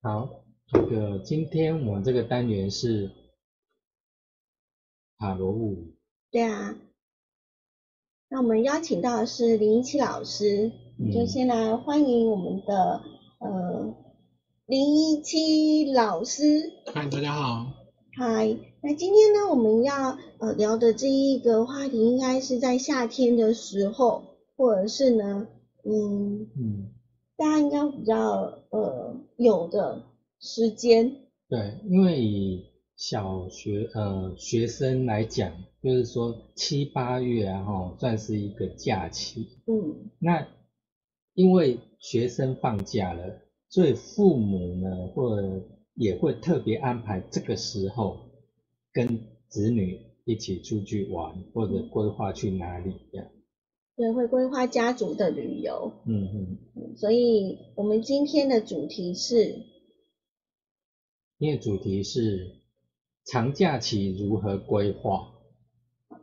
好，这个今天我们这个单元是塔罗物语。对啊，那我们邀请到的是林一七老师，嗯就先来欢迎我们的呃林一七老师。嗨，大家好。嗨，那今天呢，我们要呃聊的这一个话题，应该是在夏天的时候，或者是呢，嗯，嗯，大家应该比较呃有的时间，对，因为以小学呃学生来讲，就是说七八月啊哈，算是一个假期。嗯那因为学生放假了，所以父母呢，或者也会特别安排这个时候跟子女一起出去玩，或者规划去哪里这样。对，会规划家族的旅游。嗯嗯，嗯所以我们今天的主题是因为主题是长假期如何规划。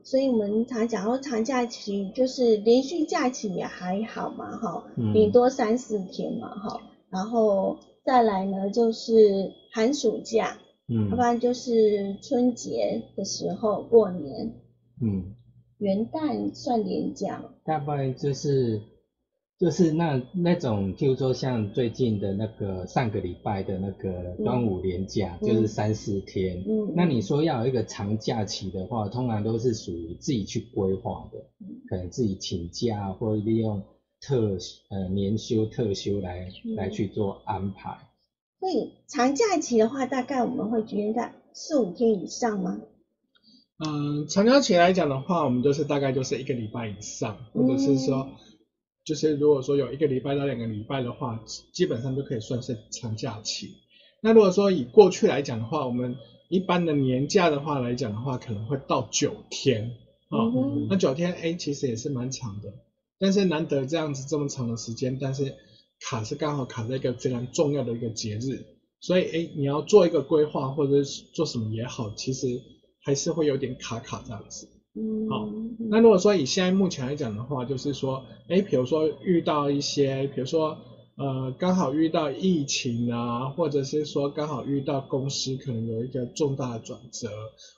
所以我们常讲说长假期就是连续假期也还好嘛，哈，嗯顶多三四天嘛，哈，然后再来呢就是寒暑假，嗯要不然就是春节的时候过年，嗯，元旦算年假嘛，大概就是就是那那种，譬如说像最近的那个上个礼拜的那个端午年假，嗯就是三四天。嗯那你说要有一个长假期的话，通常都是属于自己去规划的，嗯可能自己请假或利用特呃年休特休来、嗯来去做安排。所以长假期的话，大概我们会觉得在四五天以上吗？嗯，长假期来讲的话，我们就是大概就是一个礼拜以上，或者是说，就是如果说有一个礼拜到两个礼拜的话，基本上都可以算是长假期。那如果说以过去来讲的话，我们一般的年假的话来讲的话，可能会到九天啊、嗯那九天哎，其实也是蛮长的，但是难得这样子这么长的时间，但是卡是刚好卡在一个非常重要的一个节日，所以哎，你要做一个规划或者是做什么也好，其实还是会有点卡卡这样子。嗯，好那如果说以现在目前来讲的话，就是说，哎，比如说遇到一些，比如说，呃，刚好遇到疫情啊，或者是说刚好遇到公司可能有一个重大的转折，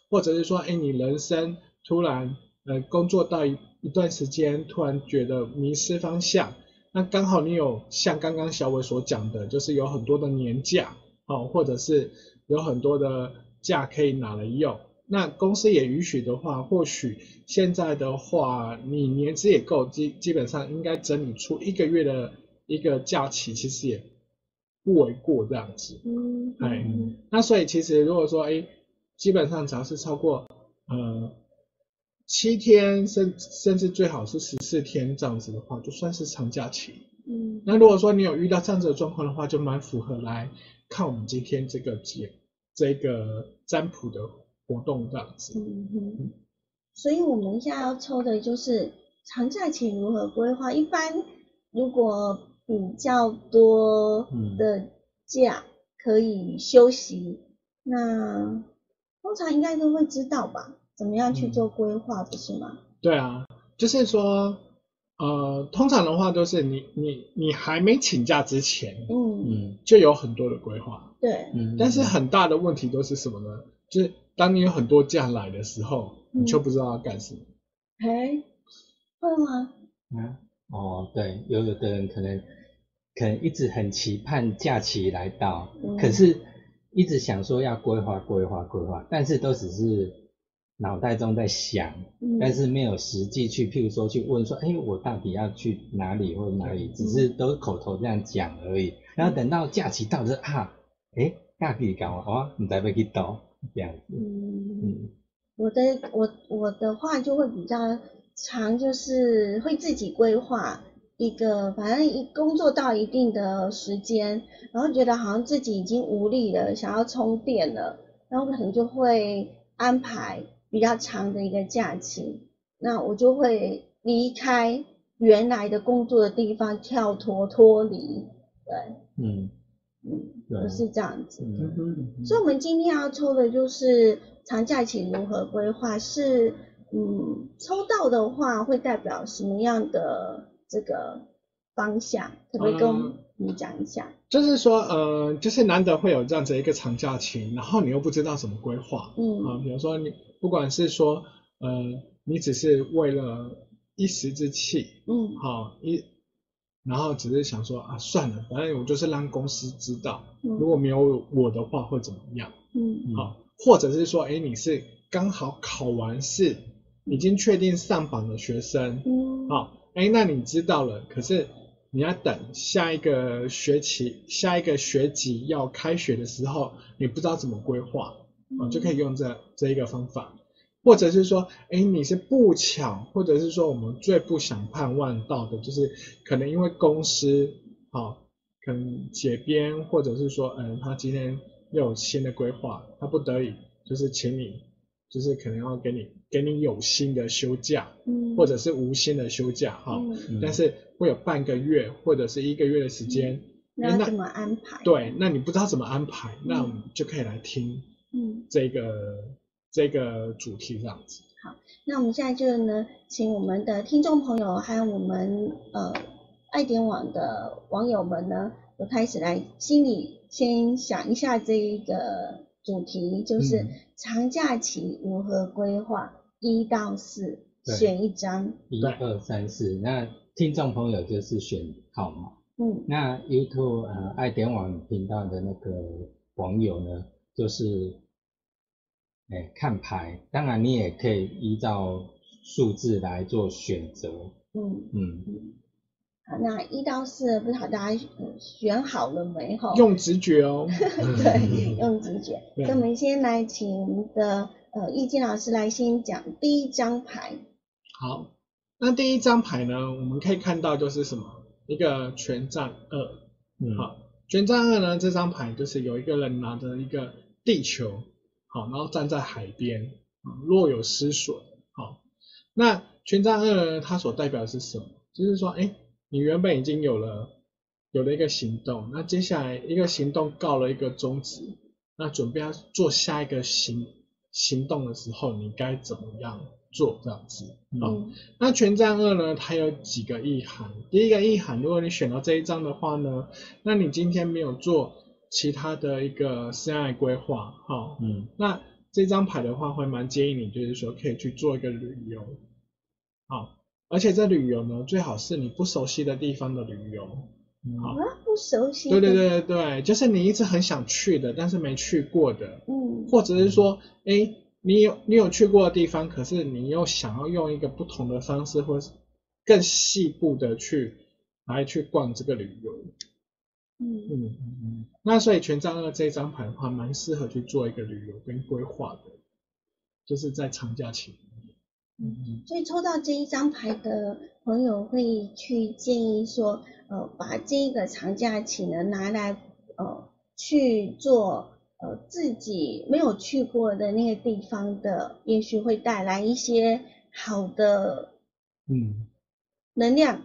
或者是说，哎，你人生突然呃工作到一一段时间，突然觉得迷失方向，那刚好你有像刚刚小伟所讲的，就是有很多的年假，哦，或者是有很多的假可以拿来用。那公司也允许的话，或许现在的话，你年资也够，基基本上应该整理出一个月的一个假期，其实也不为过这样子。嗯，哎嗯那所以其实如果说，哎，基本上只要是超过呃七天，甚甚至最好是十四天这样子的话，就算是长假期。嗯那如果说你有遇到这样子的状况的话，就蛮符合来看我们今天这个节这个占卜的活动这样子。嗯哼，所以我们现在要抽的就是长假期如何规划。一般如果比较多的假可以休息，那通常应该都会知道吧？怎么样去做规划，不是吗？对啊，就是说，呃，通常的话都是你你你还没请假之前，嗯，嗯就有很多的规划，对，嗯，但是很大的问题都是什么呢？就是当你有很多假来的时候，嗯。你就不知道要干什么。哎，会吗？啊哦，对，有有的人可能可能一直很期盼假期来到，嗯。可是一直想说要规划规划规划，但是都只是脑袋中在想，嗯，但是没有实际去，譬如说去问说，哎，我到底要去哪里或者哪里，只是都口头这样讲而已。然后等到假期到了啊，哎，假期搞哦，你再要去到这样子，嗯。嗯我的我我的话就会比较长，就是会自己规划一个，反正一工作到一定的时间，然后觉得好像自己已经无力了，想要充电了，然后可能就会安排比较长的一个假期，那我就会离开原来的工作的地方，跳脱脱离，对，嗯，嗯，对我是这样子。嗯所以，我们今天要抽的就是长假期如何规划，是嗯，抽到的话会代表什么样的这个方向？可不可以跟我嗯们讲一下？就是说，呃，就是难得会有这样子一个长假期，然后你又不知道怎么规划，嗯啊，比如说你不管是说，呃，你只是为了一时之气，嗯好一，然后只是想说啊，算了，反正我就是让公司知道，嗯。如果没有我的话会怎么样，嗯。好，或者是说，哎，你是刚好考完试，已经确定上榜的学生，嗯，好，哎，那你知道了，可是你要等下一个学期、下一个学期要开学的时候，你不知道怎么规划，啊，就可以用这这一个方法，或者是说，哎，你是不巧，或者是说我们最不想盼望到的，就是可能因为公司，好，可能解编，或者是说，嗯，他今天又有新的规划，他不得已就是请你，就是可能要给你给你有薪的休假，嗯，或者是无薪的休假，哈、但是会有半个月或者是一个月的时间，那那怎么安排？，对，那你不知道怎么安排，那我们就可以来听嗯，这个这个主题这样子。好那我们现在就呢，请我们的听众朋友还有我们呃爱点网的网友们呢，就开始来心里先想一下这一个主题，就是嗯长假期如何规划，一到四对选一张，一二三四，那听众朋友就是选号码。嗯那 YouTube 呃爱点网频道的那个网友呢，就是哎看牌，当然你也可以依照数字来做选择，嗯嗯，嗯。好，那一到四不知道大家呃选好了没？哈，用直觉哦，对，用直觉。那我们先来请我们的呃易经老师来先讲第一张牌。好，那第一张牌呢，我们可以看到就是什么？一个权杖二。嗯，好，权杖二呢，这张牌就是有一个人拿着一个地球，好，然后站在海边，啊，若有失损。好，那权杖二呢，它所代表的是什么？就是说，哎，你原本已经有了有了一个行动，那接下来一个行动告了一个终止，那准备要做下一个行行动的时候，你该怎么样做这样子？好，嗯那权杖二呢，它有几个意涵。第一个意涵，如果你选到这一张的话呢，那你今天没有做其他的一个性爱规划，哈、嗯。那这张牌的话，会蛮建议你，就是说可以去做一个旅游，好、而且这旅游呢，最好是你不熟悉的地方的旅游，嗯。好。啊，不熟悉。对对，对对对，就是你一直很想去的，但是没去过的，嗯或者是说，哎，你有你有去过的地方，可是你又想要用一个不同的方式，或是更细部的去来去逛这个旅游。嗯嗯嗯嗯。那所以权杖二这张牌的话，蛮适合去做一个旅游跟规划的，就是在长假期嗯。嗯所以抽到这一张牌的朋友会去建议说，呃，把这个长假期呢拿来呃去做呃自己没有去过的那个地方的，也许会带来一些好的嗯，能量、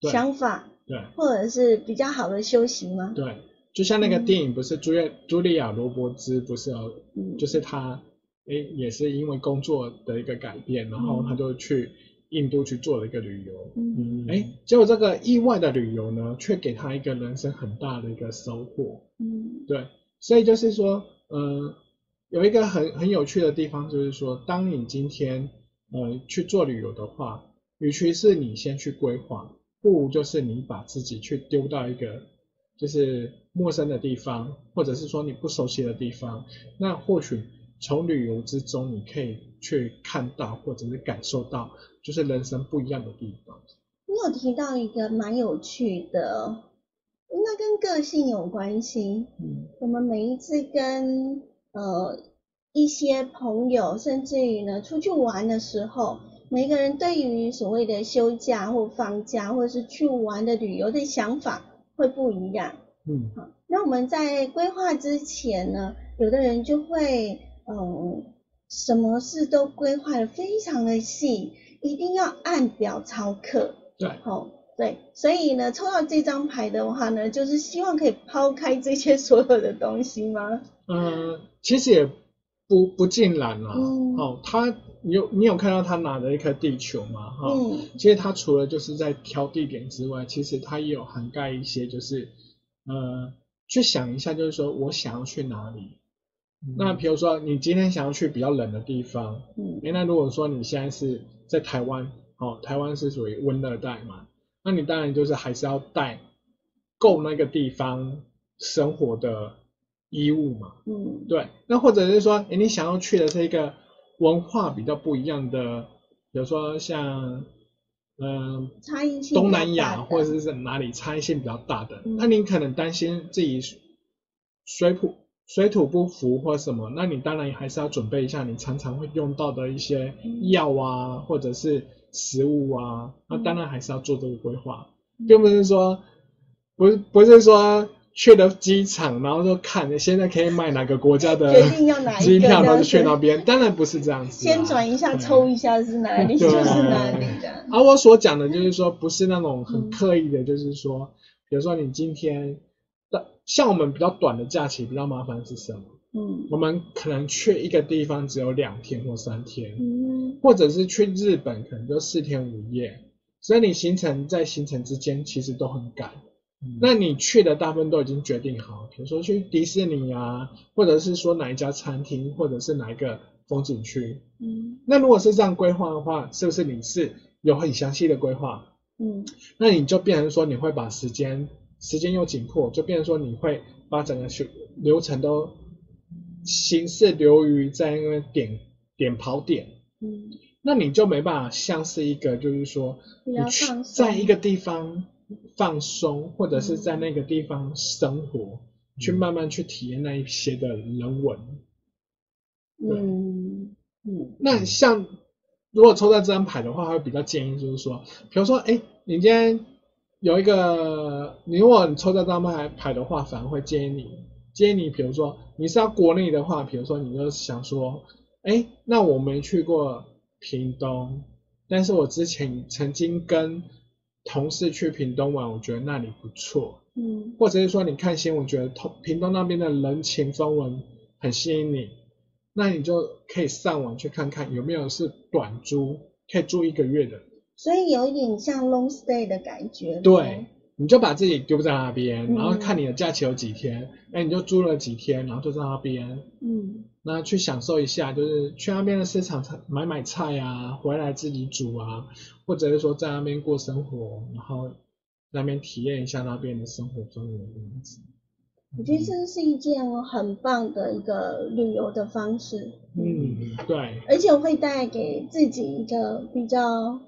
对想法，对。或者是比较好的修行吗？对，就像那个嗯。电影，不是朱叶茱莉亚·罗伯兹不是就是他，诶，也是因为工作的一个改变，然后嗯他就去印度去做了一个旅游，嗯嗯，诶，结果这个意外的旅游呢，却给她一个人生很大的一个收获，嗯。对，所以就是说，呃，有一个很很有趣的地方，就是说，当你今天呃去做旅游的话，与其是你先去规划，不如就是你把自己去丢到一个就是陌生的地方，或者是说你不熟悉的地方，那或许从旅游之中，你可以去看到或者是感受到，就是人生不一样的地方。你有提到一个蛮有趣的，应该跟个性有关系。嗯我们每一次跟呃一些朋友，甚至于呢出去玩的时候，每个人对于所谓的休假或放假，或者是去玩的旅游的想法会不一样。嗯好，那我们在规划之前呢，有的人就会嗯，什么事都规划的非常的细，一定要按表操课。对，好、对，所以呢，抽到这张牌的话呢，就是希望可以抛开这些所有的东西吗？嗯，其实也不不尽然啦。嗯哦，他你有你有看到他拿着一颗地球吗？哈、嗯其实他除了就是在挑地点之外，其实他也有涵盖一些，就是呃，去想一下，就是说我想要去哪里。那比如说你今天想要去比较冷的地方，嗯诶，那如果说你现在是在台湾，哦，台湾是属于温热带嘛，那你当然就是还是要带够那个地方生活的衣物嘛。嗯对，那或者是说，诶，你想要去的是一个文化比较不一样的，比如说像，嗯、差异性东南亚或者是哪里差异性比较大的，嗯。那你可能担心自己水土水土不服或什么，那你当然还是要准备一下你常常会用到的一些嗯。药啊，或者是食物啊，那当然还是要做这个规划，嗯。并不是说不是不是说去了机场，然后就看现在可以买哪个国家的决定要哪一个机票，然后去那边，当然不是这样子啊、先转一下，对抽一下是哪里，就是哪里的。而我所讲的就是说，不是那种很嗯刻意的，就是说，比如说你今天的，像我们比较短的假期，比较麻烦是什么？嗯。我们可能去一个地方只有两天或三天，嗯。或者是去日本可能就四天五夜，所以你行程在行程之间其实都很赶。那你去的大部分都已经决定好，比如说去迪士尼啊，或者是说哪一家餐厅，或者是哪一个风景区。嗯那如果是这样规划的话，是不是你是有很详细的规划？嗯那你就变成说你会把时间时间又紧迫，就变成说你会把整个流流程都形式流于在那个点点跑点，嗯那你就没办法像是一个就是说你去在一个地方放松，或者是在那个地方生活，去慢慢去体验那一些的人文。嗯。嗯。那像如果抽到这张牌的话，会比较建议就是说，比如说，哎，你今天有一个，你如果你抽到这张牌牌的话，反而会建议你，建议你，比如说你是要国内的话，比如说你就想说，哎，那我没去过屏东，但是我之前曾经跟同事去屏东玩，我觉得那里不错，嗯。或者是说你看新闻，觉得同屏东那边的人情风文很吸引你，那你就可以上网去看看有没有是短租，可以住一个月的。所以有一点像 long stay 的感觉。对，你就把自己丢在那边，嗯。然后看你的假期有几天，哎、你就租了几天，然后就在那边，嗯那去享受一下，就是去那边的市场买买菜啊，回来自己煮啊，或者是说在那边过生活，然后那边体验一下那边的生活氛围这样子。我觉得这是一件很棒的一个旅游的方式。嗯，对，而且会带给自己一个比较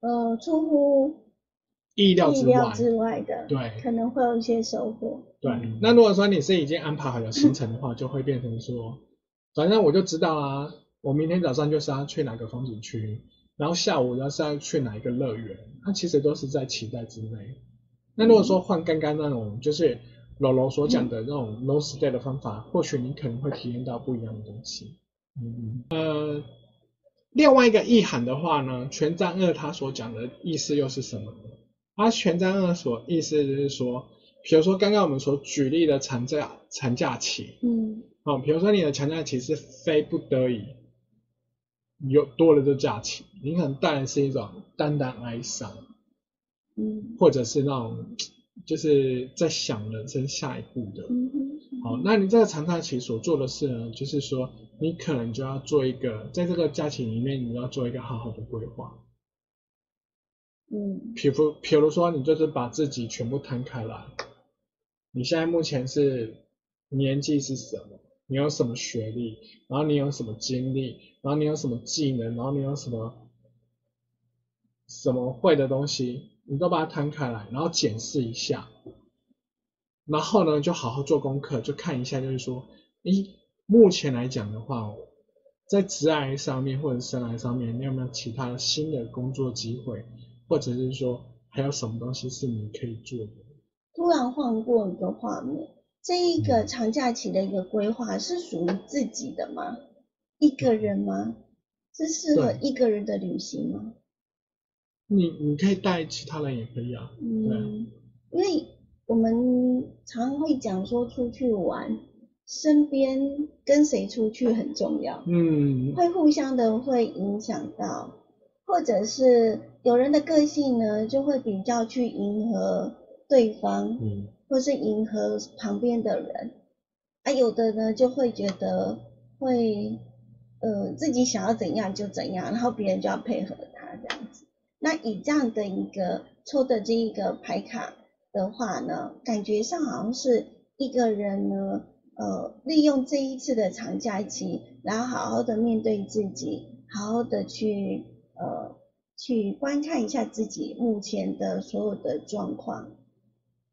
呃出乎意料之外。意料之外的，对可能会有一些收获。对嗯，那如果说你是已经安排好了行程的话，就会变成说，反正我就知道啊，我明天早上就是要去哪个风景区，然后下午要是要去哪一个乐园，它其实都是在期待之内。那如果说换刚刚那种就是柔柔所讲的那种 no stay 的方法，或许你可能会体验到不一样的东西。嗯呃，另外一个意涵的话呢，权杖二他所讲的意思又是什么呢？它权杖二所意思就是说，比如说刚刚我们所举例的长假长假期，嗯哦，比如说你的强假期是非不得已有多了这假期，你可能带来是一种淡淡哀伤，嗯或者是那种就是在想人生下一步的。好，那你这个长假期所做的事呢，就是说你可能就要做一个，在这个假期里面，你要做一个好好的规划。嗯比如，比如说，你就是把自己全部摊开来，你现在目前是年纪是什么？你有什么学历？然后你有什么经历？然后你有什么技能？然后你有什么什么会的东西？你都把它摊开来，然后检视一下。然后呢，就好好做功课，就看一下，就是说，咦，目前来讲的话，在职涯上面或者生涯上面，你有没有其他新的工作机会，或者是说还有什么东西是你可以做的？突然换过一个画面，这一个长假期的一个规划是属于自己的吗？一个人吗？是适合一个人的旅行吗？你你可以带其他人也可以啊，嗯，因为我们常会讲说出去玩，身边跟谁出去很重要，嗯，会互相的会影响到，或者是有人的个性呢，就会比较去迎合对方，嗯或是迎合旁边的人，啊，有的呢就会觉得会，呃，自己想要怎样就怎样，然后别人就要配合他这样子。那以这样的一个抽的这一个牌卡的话呢，感觉上好像是一个人呢，呃，利用这一次的长假期，然后好好的面对自己，好好的去呃去观看一下自己目前的所有的状况，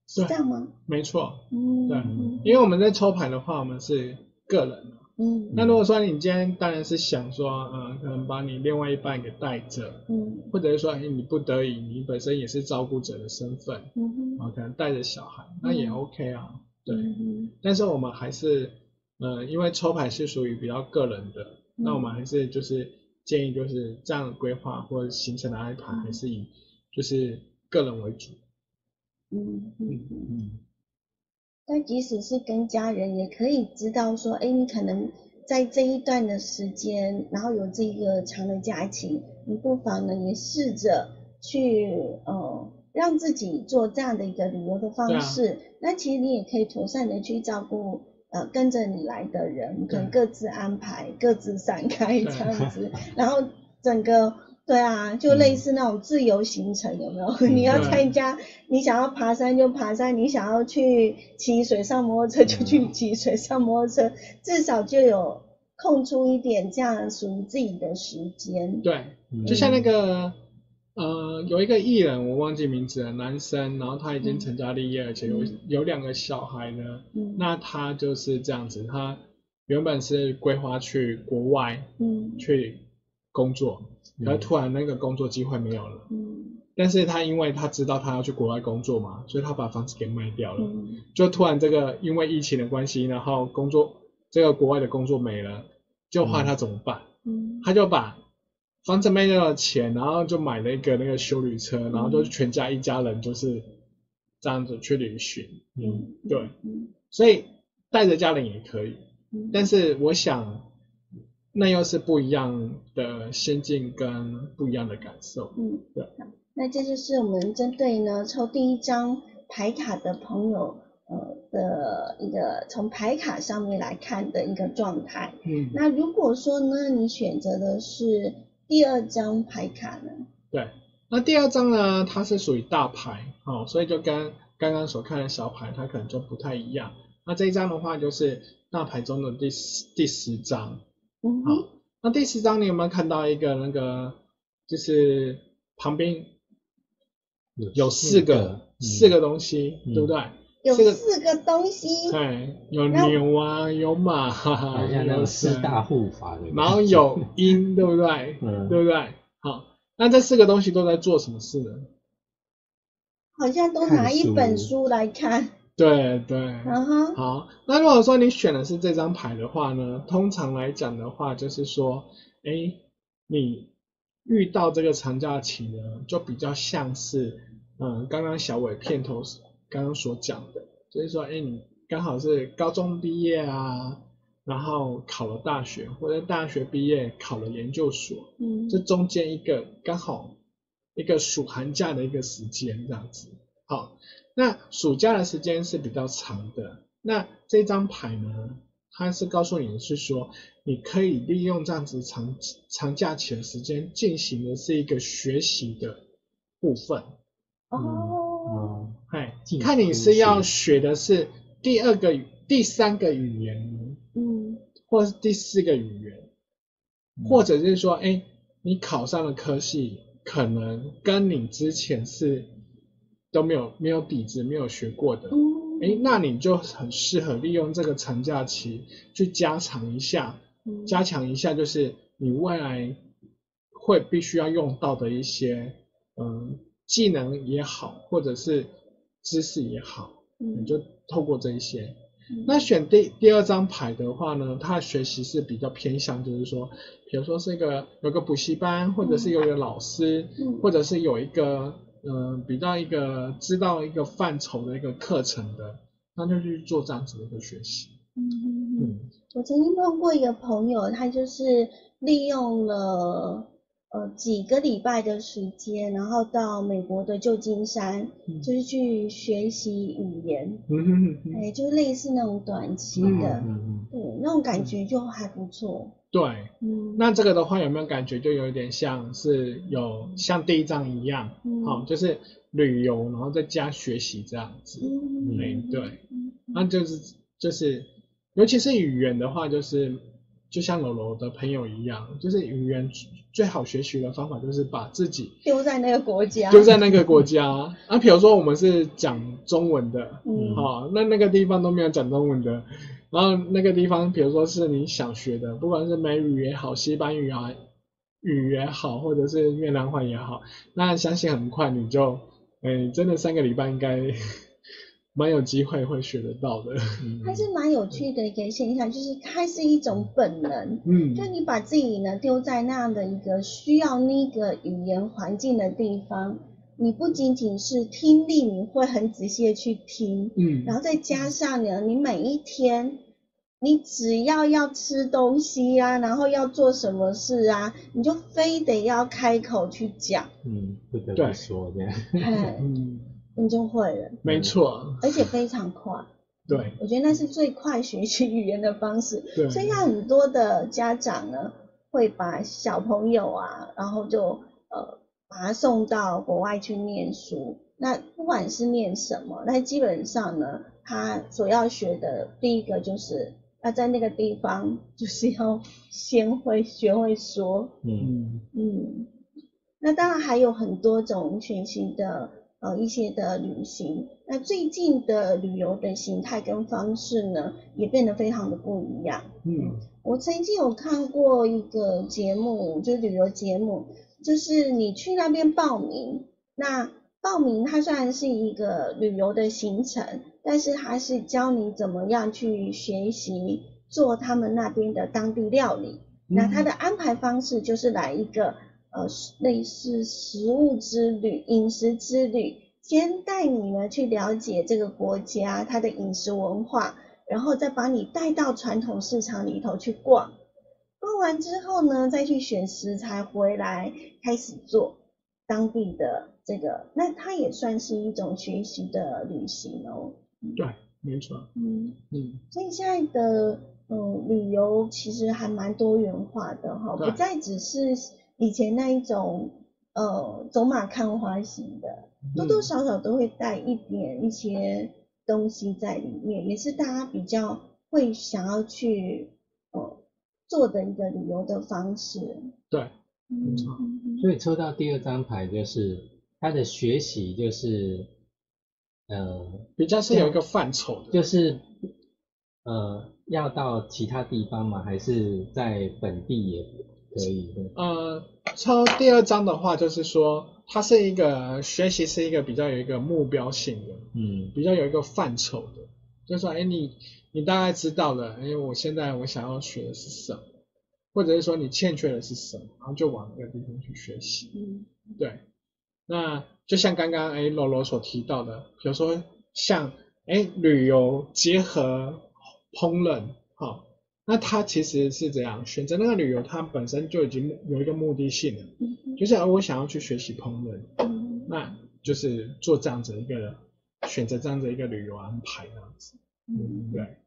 是。这样吗？没错，嗯，对。嗯。因为我们在抽牌的话，我们是个人。嗯。那如果说你今天当然是想说，嗯，可能把你另外一半给带着，嗯。或者是说，哎，你不得已，你本身也是照顾者的身份，嗯哼，啊，可能带着小孩，那也 OK 啊，对。嗯但是我们还是，呃，因为抽牌是属于比较个人的，那我们还是就是建议就是这样的规划或者行程的安排，还是以就是个人为主。嗯嗯嗯。嗯，但即使是跟家人，也可以知道说，哎，你可能在这一段的时间，然后有这个长的假期，你不妨呢也试着去呃让自己做这样的一个旅游的方式。那其实你也可以妥善的去照顾呃跟着你来的人，可能各自安排、各自散开这样子，然后整个。对啊，就类似那种自由行程，有没有？你要参加，你想要爬山就爬山，你想要去骑水上摩托车就去骑水上摩托车，至少就有空出一点这样属于自己的时间。对，嗯。就像那个呃，有一个艺人我忘记名字了，男生，然后他已经成家立业，而且有嗯。有两个小孩呢。嗯。那他就是这样子，他原本是规划去国外嗯。去工作，嗯而突然那个工作机会没有了。嗯但是他因为他知道他要去国外工作嘛，所以他把房子给卖掉了。嗯就突然这个因为疫情的关系，然后工作这个国外的工作没了，就换他怎么办？嗯他就把房子卖掉的钱，然后就买了一个那个修旅车，然后就全家一家人就是这样子去旅行。嗯对，嗯所以带着家人也可以，嗯但是我想那又是不一样的心境跟不一样的感受。嗯，对那这就是我们针对呢抽第一张牌卡的朋友呃的一个从牌卡上面来看的一个状态。嗯，那如果说呢，你选择的是第二张牌卡呢？对。那第二张呢，它是属于大牌，哦，所以就跟刚刚所看的小牌，它可能就不太一样。那这一张的话，就是大牌中的第十第十张。好嗯哼，，那第十章你有没有看到一个那个，就是旁边有四个四个东西，嗯对不对？有四个东西，对，有牛啊，有马，哈哈，好像 那有四大护法的，然后有鹰，对不对？嗯对不对？好，那这四个东西都在做什么事呢？好像都拿一本书来看。对对。嗯哼，好，那如果说你选的是这张牌的话呢，通常来讲的话，就是说，哎，你遇到这个长假期呢，就比较像是，嗯，刚刚小伟片头刚刚所讲的，就是说，哎，你刚好是高中毕业啊，然后考了大学，或者大学毕业考了研究所，嗯这中间一个刚好一个暑寒假的一个时间这样子。好，那暑假的时间是比较长的。那这张牌呢，它是告诉你是说，你可以利用这样子长长假期的时间进行的是一个学习的部分。哦，哦，哎进，看你是要学的是第二个语、第三个语言，嗯或是第四个语言，嗯或者是说，哎，你考上了科系可能跟你之前是都没有没有底子、没有学过的，嗯，哎，那你就很适合利用这个长假期去加强一下，嗯。加强一下，就是你未来会必须要用到的一些嗯技能也好，或者是知识也好，嗯。你就透过这一些。嗯。那选第第二张牌的话呢，它的学习是比较偏向，就是说，比如说是一个有个补习班，或者是有一个老师，嗯。或者是有一个嗯、呃比较一个知道一个范畴的一个课程的，那就去做这样子的一个学习。嗯嗯嗯嗯我曾经碰过一个朋友，他就是利用了呃几个礼拜的时间，然后到美国的旧金山，嗯就是去学习语言，嗯哼哼哼，哎，就类似那种短期的，嗯嗯对，那种感觉就还不错。对。嗯，那这个的话有没有感觉就有一点像是有像第一章一样，嗯好、就是旅游，然后再加学习这样子。嗯哎对嗯那就是就是，尤其是语言的话，就是就像楼楼的朋友一样，就是语言最好学习的方法就是把自己丢在那个国家，丢在那个国家。啊，比如说我们是讲中文的，嗯。好、那那个地方都没有讲中文的，然后那个地方，比如说是你想学的，不管是美语也好，西班牙啊语也好，或者是越南话也好，那相信很快你就，哎，真的三个礼拜应该蛮有机会会学得到的。嗯它是蛮有趣的一个现象，就是它是一种本能，嗯。就你把自己呢丢在那样的一个需要那个语言环境的地方，你不仅仅是听力，你会很仔细的去听，嗯。然后再加上呢，你每一天，你只要要吃东西啊，然后要做什么事啊，你就非得要开口去讲，嗯，不得对。不说这样，哎，嗯，你就会了，没错，而且非常快。对。我觉得那是最快学习语言的方式。对，所以像很多的家长呢，会把小朋友啊，然后就呃把他送到国外去念书。那不管是念什么，那基本上呢，他所要学的第一个就是要在那个地方，就是要先会学会说，嗯。嗯。嗯，那当然还有很多种学习的呃一些的旅行。那最近的旅游的形态跟方式呢，也变得非常的不一样。嗯我曾经有看过一个节目，就旅游节目，就是你去那边报名，那报名它虽然是一个旅游的行程，但是它是教你怎么样去学习做他们那边的当地料理。那它的安排方式就是来一个呃类似食物之旅、饮食之旅，先带你呢去了解这个国家它的饮食文化，然后再把你带到传统市场里头去逛。逛完之后呢，再去选食材回来开始做当地的这个，那它也算是一种学习的旅行哦。对，没错，嗯，嗯所以现在的嗯旅游其实还蛮多元化的哈，对不再只是以前那一种呃走马看花型的，多多少少都会带一点一些东西在里面，也是大家比较会想要去呃做的一个旅游的方式。对，嗯没错所以抽到第二张牌就是他的学习就是呃比较是有一个范畴的，就是呃要到其他地方吗？还是在本地也可以的？呃，抽第二章的话，就是说它是一个学习是一个比较有一个目标性的，嗯比较有一个范畴的，就是说，哎，你你大概知道了，哎，我现在我想要学的是什么，或者是说你欠缺的是什么，然后就往那个地方去学习。嗯对，那就像刚刚哎罗罗所提到的，比如说像哎旅游结合烹饪，好、那他其实是这样，选择那个旅游，它本身就已经有一个目的性了，嗯就是呃我想要去学习烹饪，嗯那就是做这样子一个选择这样子一个旅游安排这样子，嗯，对，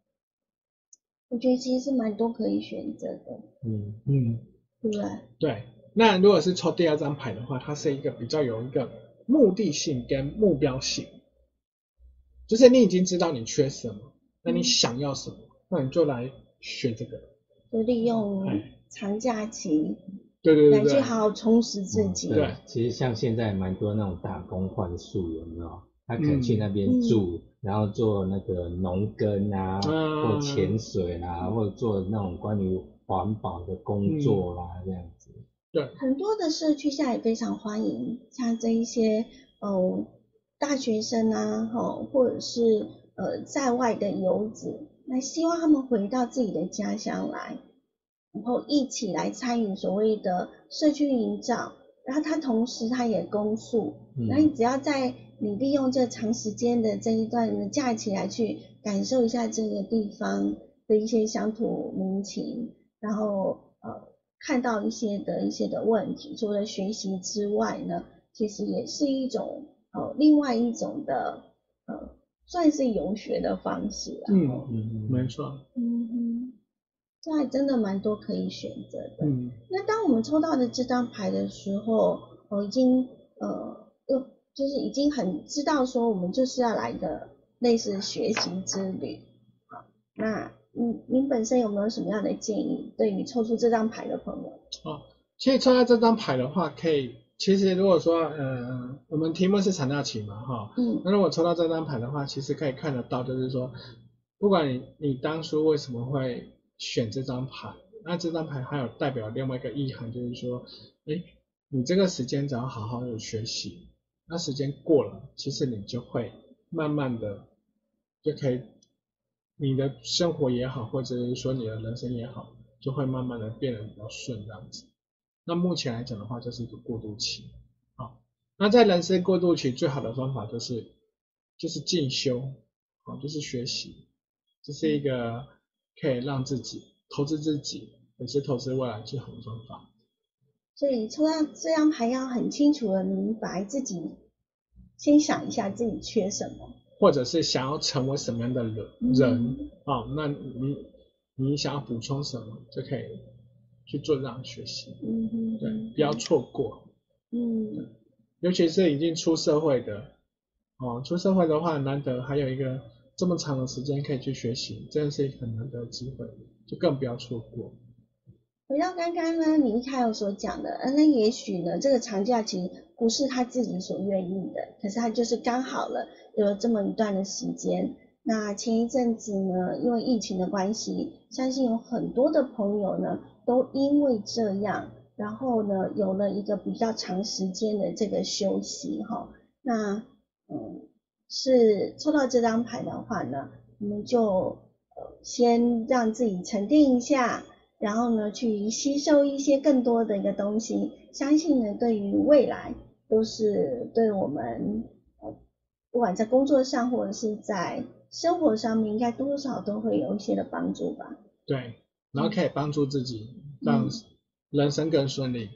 我觉得其实是蛮多可以选择的，嗯嗯，对不对？对。那如果是抽第二张牌的话，它是一个比较有一个目的性跟目标性，就是你已经知道你缺什么，那你想要什么，那你就来选这个。就利用哎长假期对对对对，来去好好充实自己。对其实像现在蛮多那种打工换宿，有没有？他可能嗯去那边住，然后做那个农耕啊，嗯或潜水啦，或者做那种关于环保的工作啦，这样子。对很多的社区现在也非常欢迎像这一些哦大学生啊，哈，或者是呃在外的游子，那希望他们回到自己的家乡来，然后一起来参与所谓的社区营造。然后他同时他也公宿，嗯那你只要在你利用这长时间的这一段的假期来去感受一下这个地方的一些乡土民情，然后呃看到一些的一些的问题，除了学习之外呢，其实也是一种呃另外一种的呃算是游学的方式啊。嗯嗯没错，嗯哼，这还真的蛮多可以选择的。嗯那当我们抽到的这张牌的时候，我已经呃，又就是已经很知道说我们就是要来的类似学习之旅。好，那您您本身有没有什么样的建议，对于抽出这张牌的朋友？哦，其实抽到这张牌的话，可以，其实如果说，呃，我们题目是产大期嘛，哈，嗯那如果抽到这张牌的话，其实可以看得到，就是说，不管你你当初为什么会选这张牌，那这张牌还有代表另外一个意涵，就是说，哎，你这个时间只要好好的学习，那时间过了，其实你就会慢慢的就可以，你的生活也好，或者是说你的人生也好，就会慢慢的变得比较顺这样子。那目前来讲的话，就是一个过渡期。好，那在人生过渡期最好的方法就是就是进修，啊，就是学习，这是一个可以让自己投资自己，也是投资未来最好的方法。所以抽到这张牌要很清楚的明白自己，先想一下自己缺什么。或者是想要成为什么样的人嗯人啊、那你你想要补充什么，就可以去做这样的学习，嗯哼，对，不要错过。嗯尤其是已经出社会的，哦，出社会的话，难得还有一个这么长的时间可以去学习，真的是一个很难得的机会，就更不要错过。回到刚刚呢，你一开始所讲的，呃，那也许呢，这个长假期不是他自己所愿意的，可是他就是刚好了有了这么一段的时间。那前一阵子呢，因为疫情的关系，相信有很多的朋友呢，都因为这样，然后呢，有了一个比较长时间的这个休息哈。那嗯，是抽到这张牌的话呢，我们就先让自己沉淀一下，然后呢，去吸收一些更多的一个东西。相信呢，对于未来都是对我们，不管在工作上或者是在生活上面，应该多少都会有一些的帮助吧。对，然后可以帮助自己，让人生更顺利。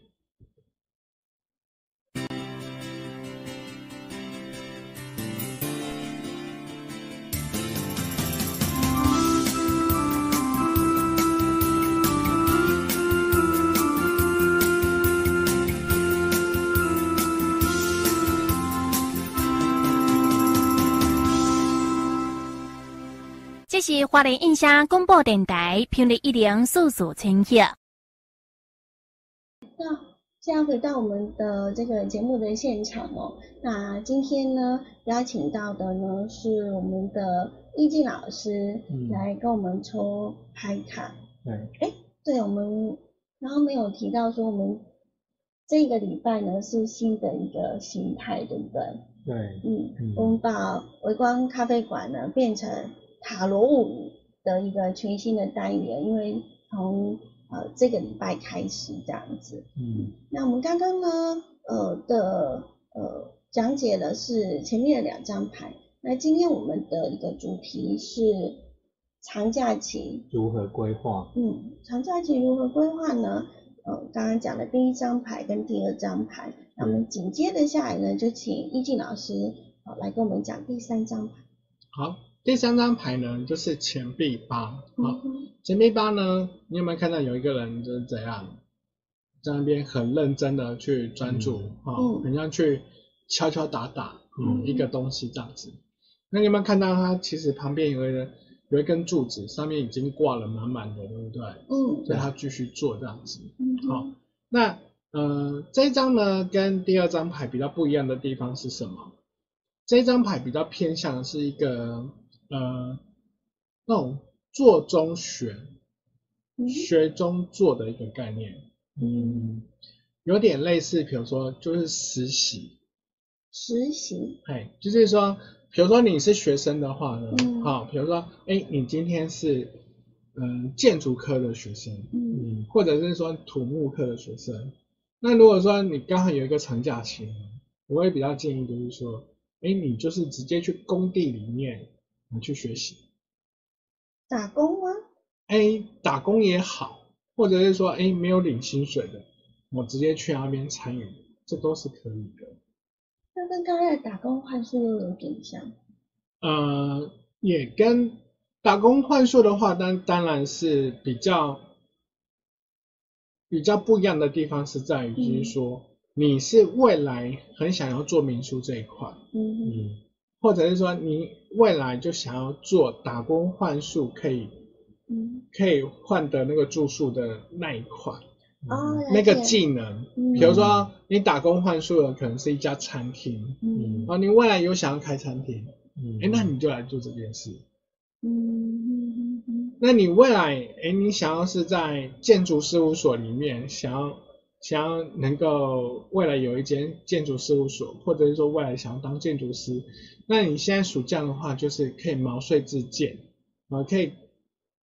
是华联印象广播电台频率一零四四千赫。那现在回到我们的这个节目的现场哦，那今天呢邀请到的呢是我们的易静老师来跟我们抽牌卡。对，哎，对，我们然后没有提到说我们这个礼拜呢是新的一个形态，对不对？对，嗯，我们把微光咖啡馆呢变成。塔罗物语的一个全新的单元，因为从呃这个礼拜开始这样子。嗯，那我们刚刚呢，呃的呃讲解的是前面的两张牌，那今天我们的一个主题是长假期如何规划？嗯，长假期如何规划呢？呃，刚刚讲的第一张牌跟第二张牌，那我们紧接着下来呢，就请易静老师好来跟我们讲第三张牌。好。第三张牌呢，就是钱币八。好，钱币八呢，你有没有看到有一个人就是怎样，在那边很认真的去专注，哈，很像去敲敲打打，嗯，一个东西这样子。那你有没有看到他其实旁边有一个有一根柱子，上面已经挂了满满的，对不对？嗯。所以他继续做这样子。嗯。好，那呃这一张呢，跟第二张牌比较不一样的地方是什么？这张牌比较偏向的是一个。呃，那种做中学，学中做的一个概念，嗯，有点类似，比如说就是实习，实习，哎，就是说，比如说你是学生的话呢，好，比如说，哎，你今天是嗯建筑科的学生，嗯，或者是说土木科的学生，那如果说你刚好有一个长假期，我会比较建议就是说，哎，你就是直接去工地里面。你去学习，打工吗？哎，打工也好，或者是说，哎，没有领薪水的，我直接去那边参与，这都是可以的。那跟刚才的打工换宿又有点像。呃，也跟打工换宿的话，当当然是比较比较不一样的地方是在于，就是说你是未来很想要做民宿这一块，嗯嗯。或者是说你未来就想要做打工换宿，可以，嗯，可以换得那个住宿的那一块，哦，那个技能，比如说你打工换宿的可能是一家餐厅，嗯，啊，你未来有想要开餐厅，嗯，哎，那你就来做这件事，嗯，那你未来，哎，你想要是在建筑事务所里面想要。想要能够未来有一间建筑事务所，或者是说未来想要当建筑师，那你现在暑假的话，就是可以毛遂自荐，啊，可以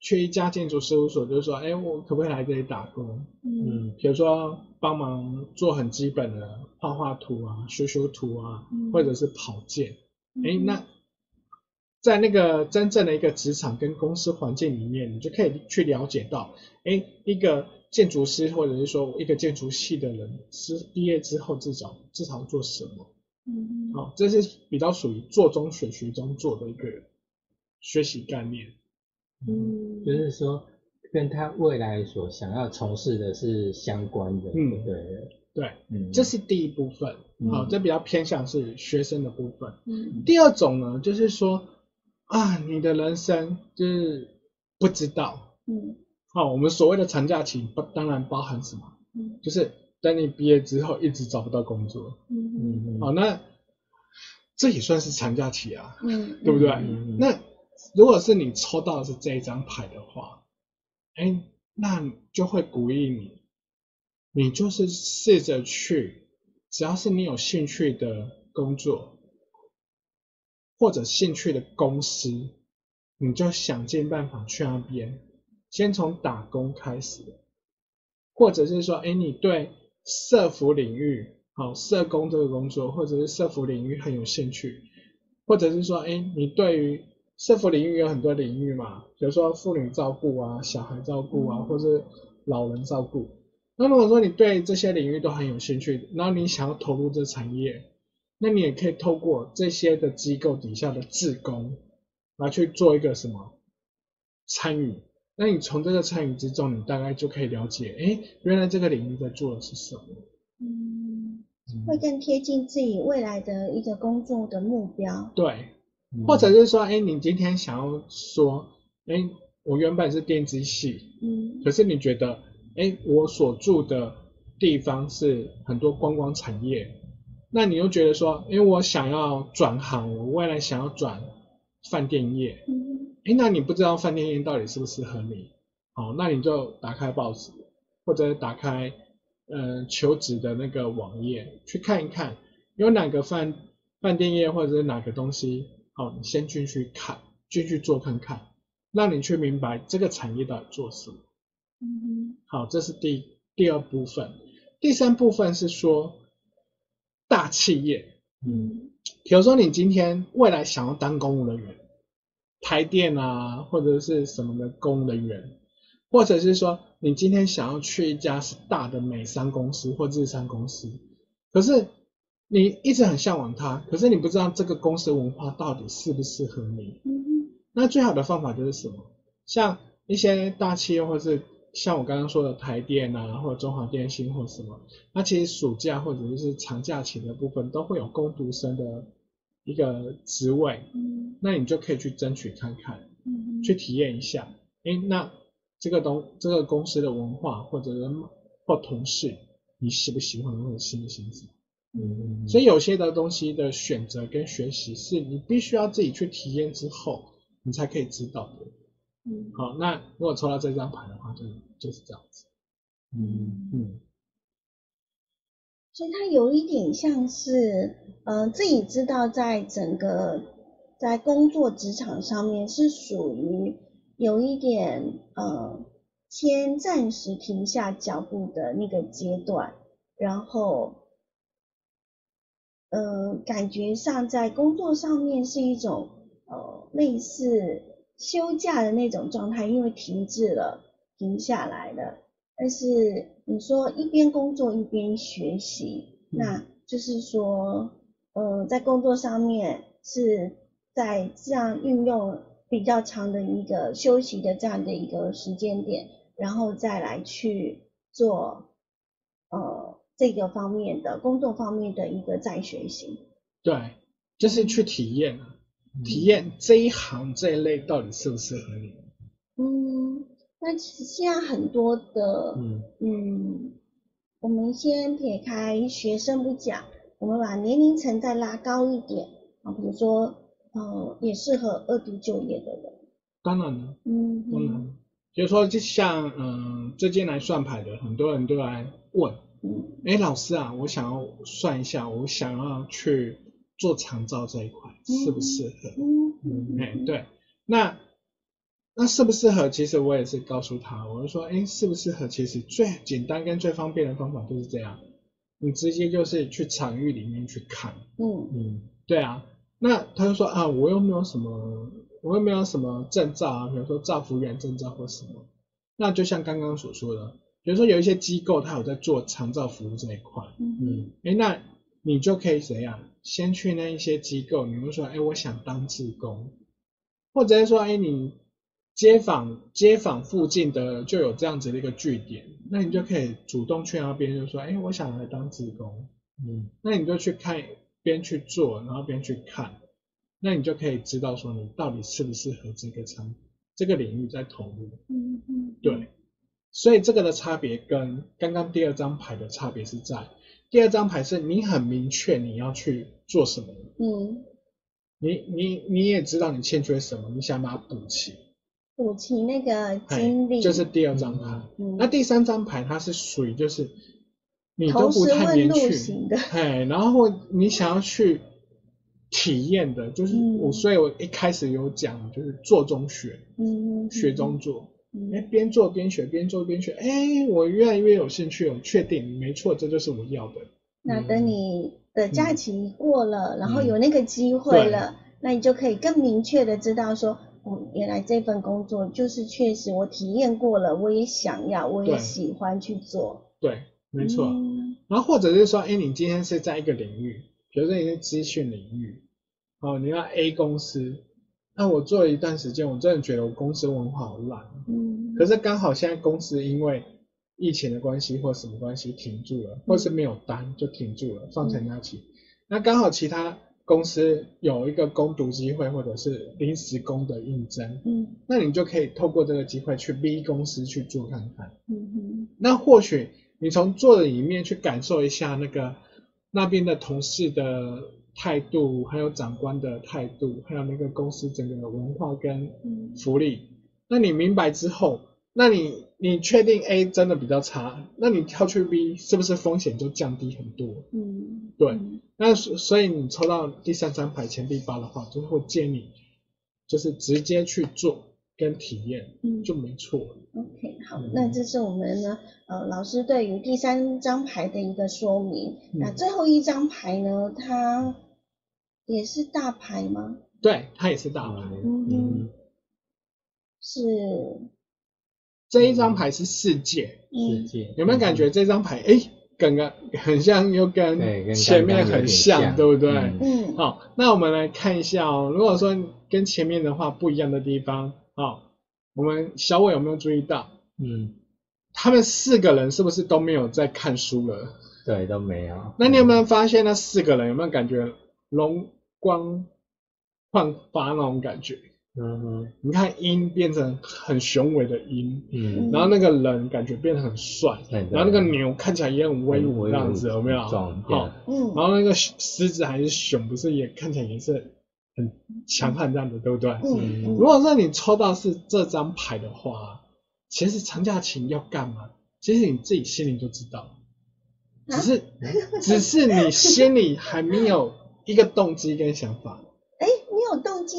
去一家建筑事务所，就是说，哎，我可不可以来这里打工？嗯，比如说帮忙做很基本的画画图啊、修修图啊，或者是跑件，哎，那在那个真正的一个职场跟公司环境里面，你就可以去了解到，哎，一个。建筑师或者是说一个建筑系的人，是毕业之后至少至少做什么？嗯，好，这是比较属于做中学学中做的一个学习概念。嗯，就是说跟他未来所想要从事的是相关的。嗯，对对，嗯，这是第一部分。好，这比较偏向是学生的部分。嗯，第二种呢，就是说啊，你的人生就是不知道。嗯。好，我们所谓的长假期不当然包含什么？嗯。就是等你毕业之后一直找不到工作，嗯。嗯好，那这也算是长假期啊，嗯，对不对？嗯那如果是你抽到的是这一张牌的话，哎，那就会鼓励你，你就是试着去，只要是你有兴趣的工作，或者兴趣的公司，你就想尽办法去那边，先从打工开始，或者是说，哎，你对社服领域，好、社工这个工作，或者是社服领域很有兴趣，或者是说，哎，你对于社服领域有很多领域嘛，比如说妇女照顾啊、小孩照顾啊，嗯或是老人照顾。那如果说你对这些领域都很有兴趣，然后你想要投入这产业，那你也可以透过这些的机构底下的志工来去做一个什么参与。那你从这个参与之中，你大概就可以了解，哎，原来这个领域在做的是什么。嗯，会更贴近自己未来的一个工作的目标。对，嗯。或者是说，哎，你今天想要说，哎，我原本是电机系，嗯。可是你觉得，哎，我所住的地方是很多观光产业，那你又觉得说，哎，我想要转行，我未来想要转饭店业，嗯哎，那你不知道饭店业到底适不适合你，好，那你就打开报纸，或者打开呃求职的那个网页去看一看，有哪个饭饭店业或者是哪个东西，好，你先进去看，进去做看看，让你去明白这个产业到底做什么。嗯好，这是第第二部分。第三部分是说大企业，嗯比如说你今天未来想要当公务人员，台电啊，或者是什么的公务人员，或者是说你今天想要去一家是大的美商公司或日商公司，可是你一直很向往它，可是你不知道这个公司文化到底适不适合你。嗯那最好的方法就是什么？像一些大企业，或是像我刚刚说的台电啊，或者中华电信或什么，那其实暑假或者是长假期的部分都会有工读生的一个职位，嗯那你就可以去争取看看，嗯去体验一下。诶，那这个东这个公司的文化或者人或同事，你喜不喜欢或者欣不欣赏？嗯所以有些的东西的选择跟学习，是你必须要自己去体验之后，你才可以知道的。嗯好，那如果抽到这张牌的话，就就是这样子。嗯嗯，所以它有一点像是，呃，自己知道在整个在工作职场上面是属于有一点呃先暂时停下脚步的那个阶段，然后，呃，感觉上在工作上面是一种呃类似休假的那种状态，因为停滞了，停下来了。但是你说一边工作一边学习，那就是说，呃，在工作上面是在这样运用比较长的一个休息的这样的一个时间点，然后再来去做呃这个方面的工作方面的一个再学习。对，就是去体验啊，体验这一行这一类到底适不适合你。嗯，那其实现在很多的，嗯。嗯，我们先撇开学生不讲，我们把年龄层再拉高一点啊，比如说，呃，也适合二度就业的人，当然了，嗯当然了，比如说就像嗯、最近来算牌的很多人都来问，嗯。哎，老师啊，我想要算一下，我想要去做长照这一块，适不适合？嗯嗯。哎，对，那那适不适合？其实我也是告诉他，我就说，哎，适不适合？其实最简单跟最方便的方法就是这样，你直接就是去场域里面去看，嗯嗯对啊，那他就说啊，我又没有什么，我又没有什么证照啊，比如说照服员证照或什么，那就像刚刚所说的，比如说有一些机构它有在做长照服务这一块，嗯嗯哎，那你就可以怎样？先去那一些机构，你会说，哎，我想当志工，或者是说，哎，你街坊街坊附近的就有这样子的一个据点，那你就可以主动去那边，就说，哎，我想来当志工，嗯。那你就去看，边去做，然后边去看，那你就可以知道说你到底适不适合这个产这个领域在投入。嗯嗯，对，所以这个的差别跟刚刚第二张牌的差别是在，第二张牌是你很明确你要去做什么，嗯，你你你也知道你欠缺什么，你想把它补齐，补齐那个哎经历，这是第二张牌。嗯那第三张牌它是属于就是你都投不太明的，哎，然后你想要去体验的，就是嗯我，所以我一开始有讲，就是做中学，嗯，学中做，嗯，哎，边做边学，边做边学，哎，我越来越有兴趣，我确定没错，这就是我要的。那等你的假期过了，然后嗯有那个机会了，那你就可以更明确的知道说，哦，原来这份工作就是确实我体验过了，我也想要，我也喜欢去做。对，没错。嗯然后或者是说，哎，你今天是在一个领域，比如说你是资讯领域，哦，你要 A 公司，那我做了一段时间，我真的觉得我公司文化好烂，嗯，可是刚好现在公司因为疫情的关系或什么关系停住了，或是没有单就停住了，放产假期。那刚好其他公司有一个攻读机会或者是临时工的应征，嗯那你就可以透过这个机会去 B 公司去做看看。嗯哼那或许你从做的里面去感受一下那个那边的同事的态度，还有长官的态度，还有那个公司整个文化跟嗯福利。那你明白之后，那你你确定 A 真的比较差，那你跳去 B 是不是风险就降低很多？嗯，对嗯那所所以你抽到第三张牌前第八的话，就会建议你就是直接去做跟体验，嗯就没错了。OK，好嗯，那这是我们呢，呃，老师对于第三张牌的一个说明。那嗯最后一张牌呢，它也是大牌吗？对，它也是大牌。嗯嗯，是，这一张牌是世界，嗯世界有没有感觉这张牌？哎，跟个很像，又跟前面很像，对不对？嗯嗯好，那我们来看一下哦。如果说跟前面的话不一样的地方，好，我们小伟有没有注意到，嗯，他们四个人是不是都没有在看书了？对，都没有。那你有没有发现那四个人有没有感觉容光焕发那种感觉？嗯哼你看鹰变成很雄伟的鹰，嗯，然后那个人感觉变得很帅，然后那个牛看起来也很威武这样子，武有没有？好，嗯然后那个狮子还是熊，不是也看起来也是很强悍这样子，对不对？嗯如果说你抽到是这张牌的话，其实长假期要干嘛？其实你自己心里就知道，只啊是只是你心里还没有一个动机跟想法。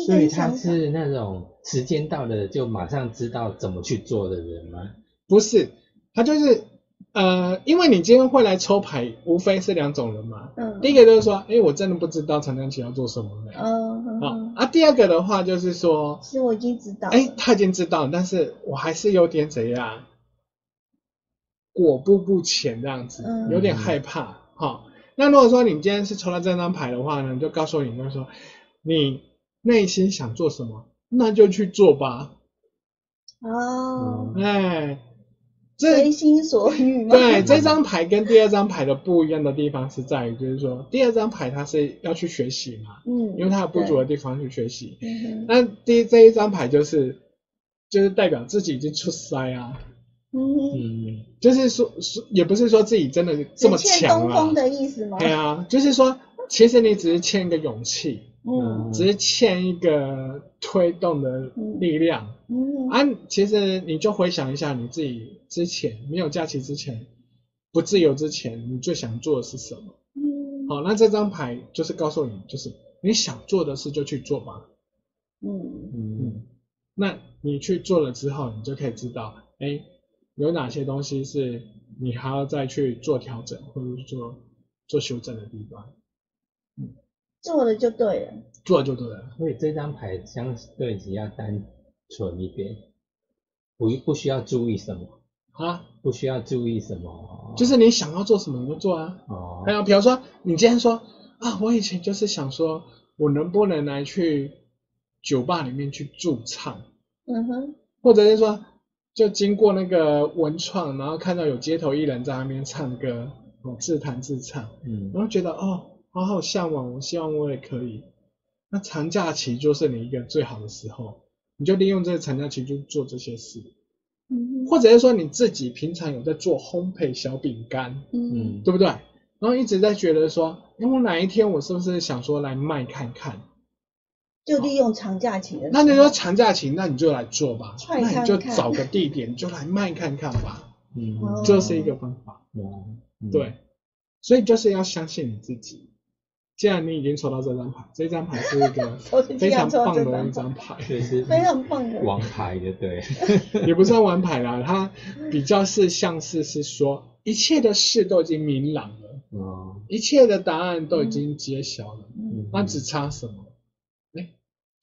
所以他想法，是那种时间到了就马上知道怎么去做的人吗？不是，他就是呃，因为你今天会来抽牌，无非是两种人嘛。嗯，第一个就是说，哎，我真的不知道长假期要做什么呢。嗯，嗯好嗯啊，第二个的话就是说，是我已经知道了，哎，他已经知道，但是我还是有点怎样，果步不前这样子，嗯有点害怕。好、那如果说你今天是抽到这张牌的话呢，就告诉你，就是说你内心想做什么，那就去做吧。哦，哎，这随心所欲嘛，对这张牌跟第二张牌的不一样的地方是在于，就是说第二张牌它是要去学习嘛，嗯，因为它有不足的地方去学习。嗯那第这一张牌就是就是代表自己已经出塞啊，嗯就是说说也不是说自己真的这么强啊，东风的意思吗？对啊，就是说其实你只是欠一个勇气，嗯只是欠一个推动的力量。嗯啊，其实你就回想一下你自己之前没有假期之前，不自由之前，你最想做的是什么？嗯好，那这张牌就是告诉你，就是你想做的事就去做吧。嗯嗯，那你去做了之后，你就可以知道，哎，有哪些东西是你还要再去做调整或者是做做修正的地方，做了就对了，做了就对了。所以这张牌相对比较单纯一点，不不需要注意什么，啊，不需要注意什么，就是你想要做什么你就做啊。哦。还，有比如说，你今天说啊，我以前就是想说，我能不能来去酒吧里面去驻唱，嗯哼，或者是说，就经过那个文创，然后看到有街头艺人在那边唱歌，哦，自弹自唱，嗯。然后觉得哦，好好向往，我希望我也可以。那长假期就是你一个最好的时候，你就利用这个长假期去做这些事。嗯或者是说你自己平常有在做烘焙小饼干，嗯嗯对不对？然后一直在觉得说，哎，我哪一天我是不是想说来卖看看？就利用长假期的，那你说长假期，那你就来做吧，踹那你就找个地点就来卖看看吧，嗯哦这是一个方法。嗯对，所以就是要相信你自己。既然你已经抽到这张牌，这张牌是一个 非常棒的一张牌，这 是非常棒的。王牌的，对，也不算玩牌啦，它比较是像是是说一切的事都已经明朗了，嗯，一切的答案都已经揭晓了，嗯。那只差什么？哎，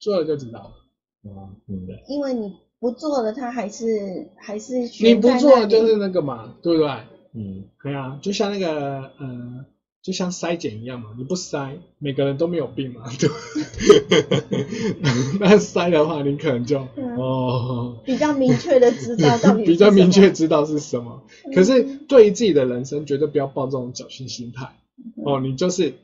做了就知道了。哦，嗯，因为你不做了，它还是还是你不做就是那个嘛，对不对？嗯，对啊，就像那个呃，就像筛检一样嘛，你不筛，每个人都没有病嘛，对。那筛的话，你可能就嗯哦，比较明确的知道到底 比较明确知道是什么。嗯可是对于自己的人生，绝对不要抱这种侥幸心态嗯哦。你就是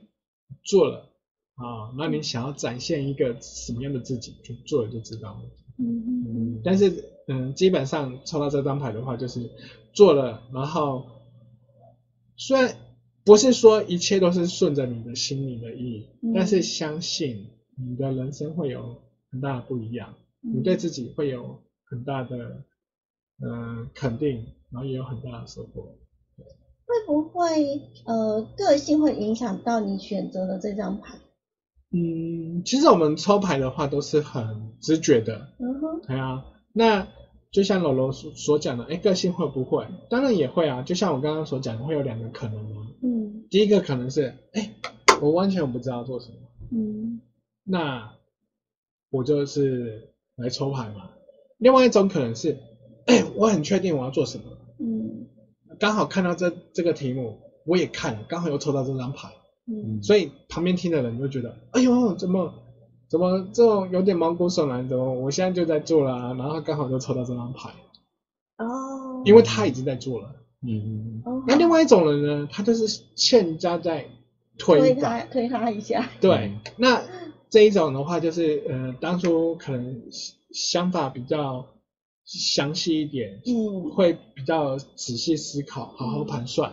做了啊，那你想要展现一个什么样的自己，就做了就知道了。什么，嗯嗯但是嗯，基本上抽到这张牌的话，就是做了，然后虽然不是说一切都是顺着你的心里的意，嗯但是相信你的人生会有很大的不一样，嗯你对自己会有很大的呃肯定，然后也有很大的收获。会不会呃个性会影响到你选择的这张牌？嗯，其实我们抽牌的话都是很直觉的，嗯哼，对啊，那就像柔柔所所讲的，哎，个性会不会？当然也会啊，就像我刚刚所讲的，会有两个可能啊。嗯。第一个可能是，哎，我完全不知道做什么，嗯。那我就是来抽牌嘛。另外一种可能是，哎，我很确定我要做什么，嗯。刚好看到这这个题目，我也看了，刚好又抽到这张牌，嗯。所以旁边听的人就觉得，哎呦，怎么怎么这种有点毛骨悚然，怎么我现在就在做了、啊，然后刚好就抽到这张牌，哦，因为他已经在做了。嗯哦。那另外一种人呢，他就是欠家在推推，他推他一下，对，那这一种的话，就是呃，当初可能想法比较详细一点，嗯。会比较仔细思考，好好盘算，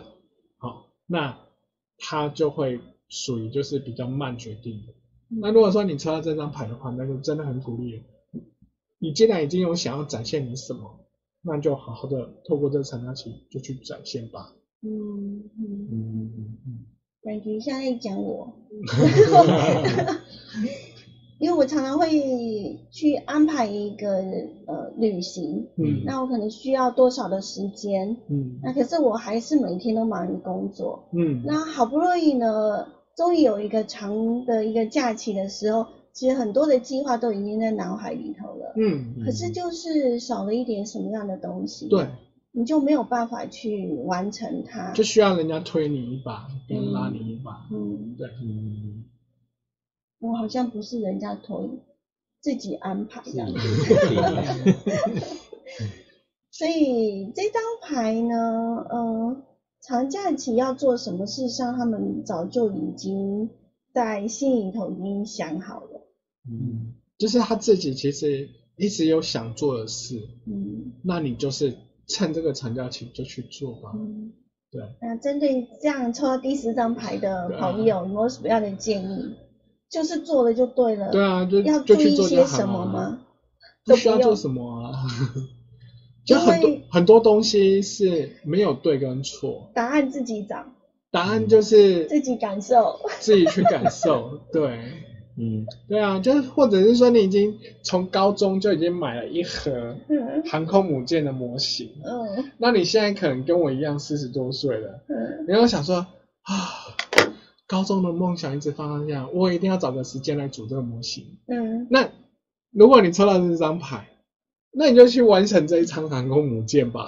好，那他就会属于就是比较慢决定的。那如果说你抽到这张牌的话，那就真的很鼓励。你既然已经有想要展现你什么，那就好好的透过这个成长期就去展现吧。嗯。嗯，嗯嗯。感觉像在讲我，因为我常常会去安排一个呃旅行，嗯。那我可能需要多少的时间，嗯。那可是我还是每天都忙于工作，嗯。那好不容易呢，终于有一个长的一个假期的时候，其实很多的计划都已经在脑海里头了，嗯，可是就是少了一点什么样的东西，对，，你就没有办法去完成它，就需要人家推你一把，跟拉你一把。嗯，对，嗯，我好像不是人家推，自己安排这样子。是。所以这张牌呢，呃，长假期要做什么事上，他们早就已经在心里头已经想好了。嗯就是他自己其实一直有想做的事，嗯那你就是趁这个长假期就去做吧。嗯。对，那针对这样抽到第十张牌的朋友，有没有什么样的建议？就是做了就对了。对啊，就要注意些做就好什么了？吗？不需要做什么啊。就很多很多东西是没有对跟错，答案自己找，答案就是自己感受。自己去感受。对，嗯。对啊，就是或者是说你已经从高中就已经买了一盒嗯。航空母舰的模型，嗯。那你现在可能跟我一样四十多岁了，嗯。你要想说啊，高中的梦想一直放在这样，我一定要找个时间来组这个模型。嗯。那如果你抽到这张牌，那你就去完成这一场航空母舰吧。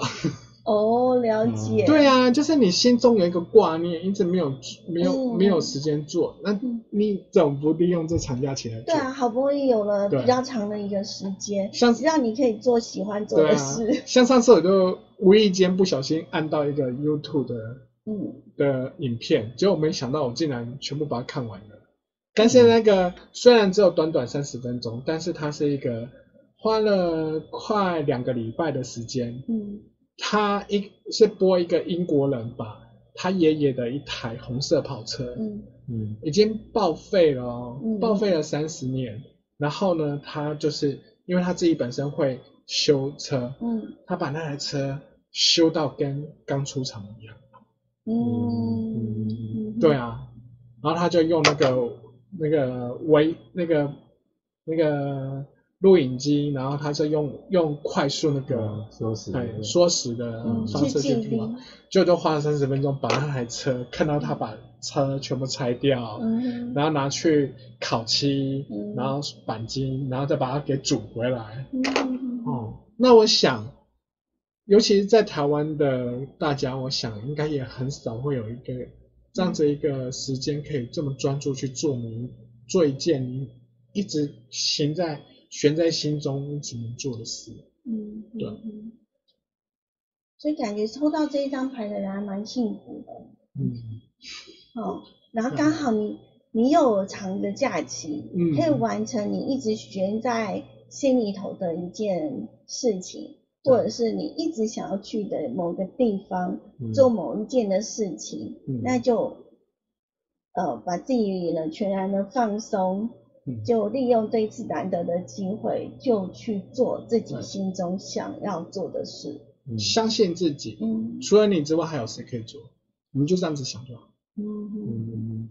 哦，了解。对啊，就是你心中有一个挂念，一直没有没有、嗯没有时间做，那嗯你怎么不利用这长假期来做？对啊，好不容易有了比较长的一个时间，像让你可以做喜欢做的事。，像上次我就无意间不小心按到一个 YouTube 的嗯的影片，结果没想到我竟然全部把它看完了。但是那个虽然只有短短三十分钟，但是它是一个花了快两个礼拜的时间，嗯。他一是播一个英国人吧他爷爷的一台红色跑车，嗯。嗯已经报废了哦，嗯。报废了三十年。然后呢，他就是因为他自己本身会修车，嗯。他把那台车修到跟刚出厂一样。嗯。嗯，对啊，然后他就用那个那个微那个那个录影机，然后他就用用快速那个嗯缩时对缩时的嗯。方式去记去录录，就都花了三十分钟把那台车看到他把车全部拆掉，嗯。然后拿去烤漆，嗯。然后钣金，然后再把它给煮回来。嗯。哦，那我想，尤其是在台湾的大家，我想应该也很少会有一个这样子一个时间可以这么专注去做你做一件你一直行在悬在心中一直能做的事。嗯，对嗯，所以感觉抽到这一张牌的人还蛮幸福的。嗯。哦，然后刚好你你有长的假期，嗯。可以完成你一直悬在心里头的一件事情，对或者是你一直想要去的某个地方，嗯。做某一件的事情，嗯。那就呃把自己呢全然的放松，嗯就利用这一次难得的机会，就去做自己心中想要做的事。嗯相信自己，嗯除了你之外还有谁可以做？我们就这样子想就好。嗯嗯。嗯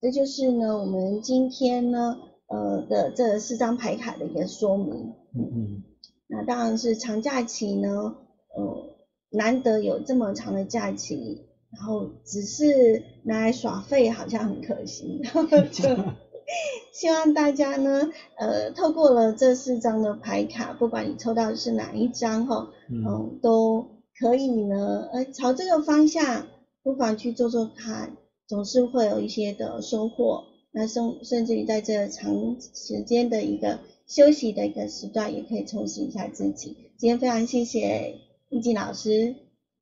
这就是呢，我们今天呢，呃的这四张牌卡的一个说明。嗯嗯那当然是长假期呢，呃，难得有这么长的假期，然后只是拿来耍废，好像很可惜。就 希望大家呢，呃，透过了这四张的牌卡，不管你抽到的是哪一张哈，嗯嗯，都可以呢，呃，朝这个方向，不妨去做做看，总是会有一些的收获。那甚甚至于在这长时间的一个休息的一个时段，也可以充实一下自己。今天非常谢谢易静老师，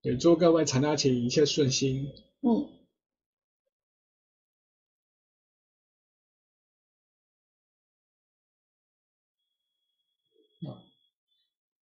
也，祝各位长假期一切顺心。嗯。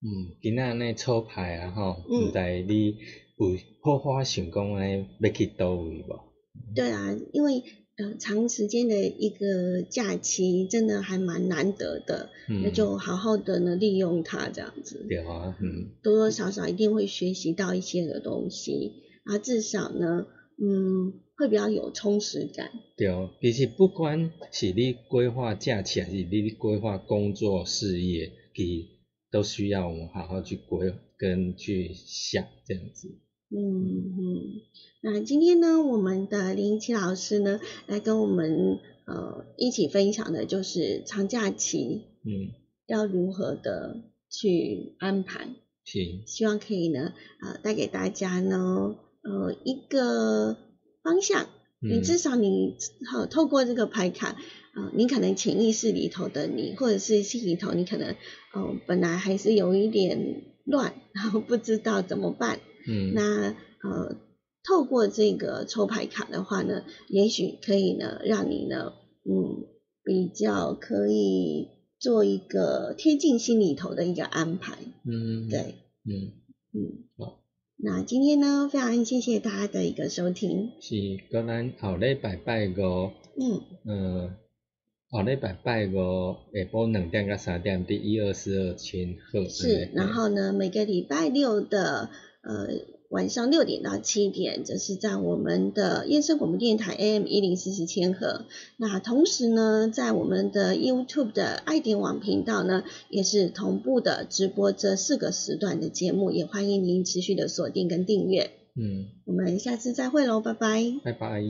嗯，今仔呢抽牌啊吼，嗯。毋知你有好好想讲安尼要去倒位无？对啊，因为呃长时间的一个假期真的还蛮难得的，嗯。那就好好的呢利用它这样子，对啊，嗯。多多少少一定会学习到一些的东西，啊至少呢，嗯会比较有充实感。对，其实不管是你规划假期，还是你规划工作事业，其实都需要我们好好去规跟去想这样子。嗯嗯，那今天呢，我们的林奇老师呢，来跟我们呃一起分享的就是长假期嗯，要如何的去安排，是，希望可以呢呃带给大家呢呃一个方向。你嗯至少你好透过这个牌卡，呃，你可能潜意识里头的你，或者是心里头，你可能呃本来还是有一点乱，然后不知道怎么办。嗯，那呃，透过这个抽牌卡的话呢，也许可以呢，让你呢，嗯，比较可以做一个贴近心里头的一个安排。嗯，对，嗯，嗯。好，那今天呢，非常谢谢大家的一个收听。是，个咱后礼拜拜五，嗯，呃，后礼拜拜五下晡两点到三点，第一二四二千赫。是，然后呢，每个礼拜六的呃晚上六点到七点，这是在我们的燕声广播电台 AM 一零四四千赫。那同时呢，在我们的 YouTube 的爱点网频道呢，也是同步的直播这四个时段的节目，也欢迎您持续的锁定跟订阅。嗯，我们下次再会喽，拜拜。拜拜。